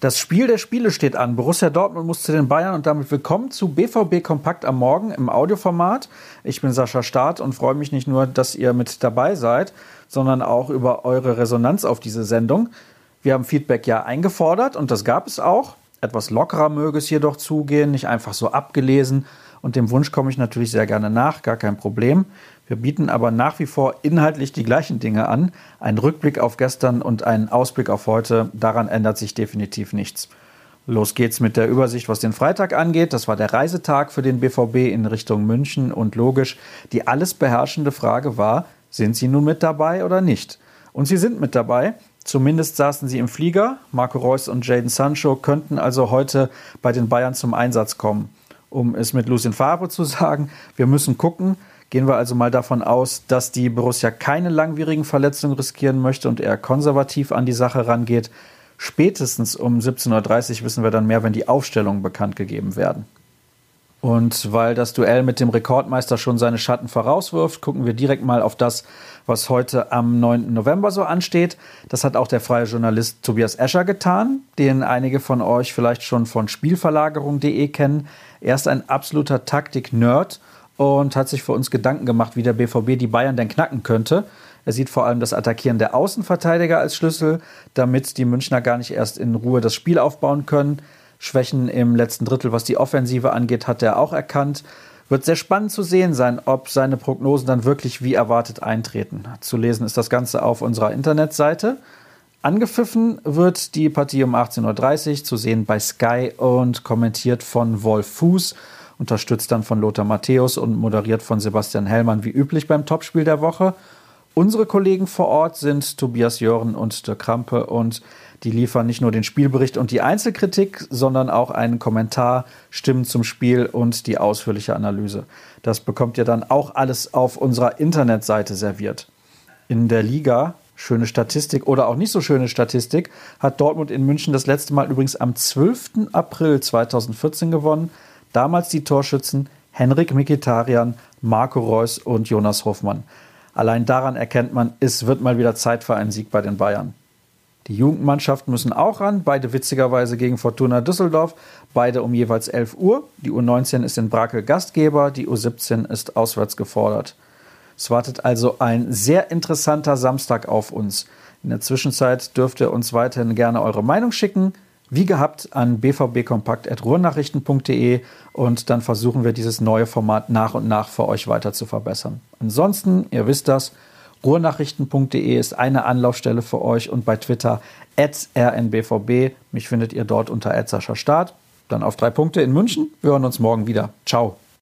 Das Spiel der Spiele steht an. Borussia Dortmund muss zu den Bayern und damit willkommen zu BVB Kompakt am Morgen im Audioformat. Ich bin Sascha Staat und freue mich nicht nur, dass ihr mit dabei seid, sondern auch über eure Resonanz auf diese Sendung. Wir haben Feedback ja eingefordert und das gab es auch. Etwas lockerer möge es jedoch zugehen, nicht einfach so abgelesen. Und dem Wunsch komme ich natürlich sehr gerne nach, gar kein Problem. Wir bieten aber nach wie vor inhaltlich die gleichen Dinge an. Ein Rückblick auf gestern und einen Ausblick auf heute, daran ändert sich definitiv nichts. Los geht's mit der Übersicht, was den Freitag angeht. Das war der Reisetag für den BVB in Richtung München und logisch, die alles beherrschende Frage war, sind Sie nun mit dabei oder nicht? Und Sie sind mit dabei. Zumindest saßen sie im Flieger. Marco Reus und Jaden Sancho könnten also heute bei den Bayern zum Einsatz kommen. Um es mit Lucien Favre zu sagen, wir müssen gucken, Gehen wir also mal davon aus, dass die Borussia keine langwierigen Verletzungen riskieren möchte und eher konservativ an die Sache rangeht. Spätestens um 17.30 Uhr wissen wir dann mehr, wenn die Aufstellungen bekannt gegeben werden. Und weil das Duell mit dem Rekordmeister schon seine Schatten vorauswirft, gucken wir direkt mal auf das, was heute am 9. November so ansteht. Das hat auch der freie Journalist Tobias Escher getan, den einige von euch vielleicht schon von Spielverlagerung.de kennen. Er ist ein absoluter Taktik-Nerd und hat sich für uns Gedanken gemacht, wie der BVB die Bayern denn knacken könnte. Er sieht vor allem das Attackieren der Außenverteidiger als Schlüssel, damit die Münchner gar nicht erst in Ruhe das Spiel aufbauen können. Schwächen im letzten Drittel, was die Offensive angeht, hat er auch erkannt. Wird sehr spannend zu sehen sein, ob seine Prognosen dann wirklich wie erwartet eintreten. Zu lesen ist das Ganze auf unserer Internetseite. Angepfiffen wird die Partie um 18.30 Uhr, zu sehen bei Sky und kommentiert von Wolf Fuß unterstützt dann von Lothar Matthäus und moderiert von Sebastian Hellmann wie üblich beim Topspiel der Woche. Unsere Kollegen vor Ort sind Tobias Jören und der Krampe und die liefern nicht nur den Spielbericht und die Einzelkritik, sondern auch einen Kommentar, Stimmen zum Spiel und die ausführliche Analyse. Das bekommt ihr dann auch alles auf unserer Internetseite serviert. In der Liga, schöne Statistik oder auch nicht so schöne Statistik, hat Dortmund in München das letzte Mal übrigens am 12. April 2014 gewonnen. Damals die Torschützen Henrik Mikitarian, Marco Reus und Jonas Hoffmann. Allein daran erkennt man, es wird mal wieder Zeit für einen Sieg bei den Bayern. Die Jugendmannschaften müssen auch ran, beide witzigerweise gegen Fortuna Düsseldorf, beide um jeweils 11 Uhr. Die U19 ist in Brakel Gastgeber, die U17 ist auswärts gefordert. Es wartet also ein sehr interessanter Samstag auf uns. In der Zwischenzeit dürft ihr uns weiterhin gerne eure Meinung schicken wie gehabt an bvbkompakt.ruhrnachrichten.de und dann versuchen wir dieses neue Format nach und nach für euch weiter zu verbessern. Ansonsten, ihr wisst das, ruhrnachrichten.de ist eine Anlaufstelle für euch und bei Twitter rnbvb. Mich findet ihr dort unter Start. Dann auf drei Punkte in München. Wir hören uns morgen wieder. Ciao.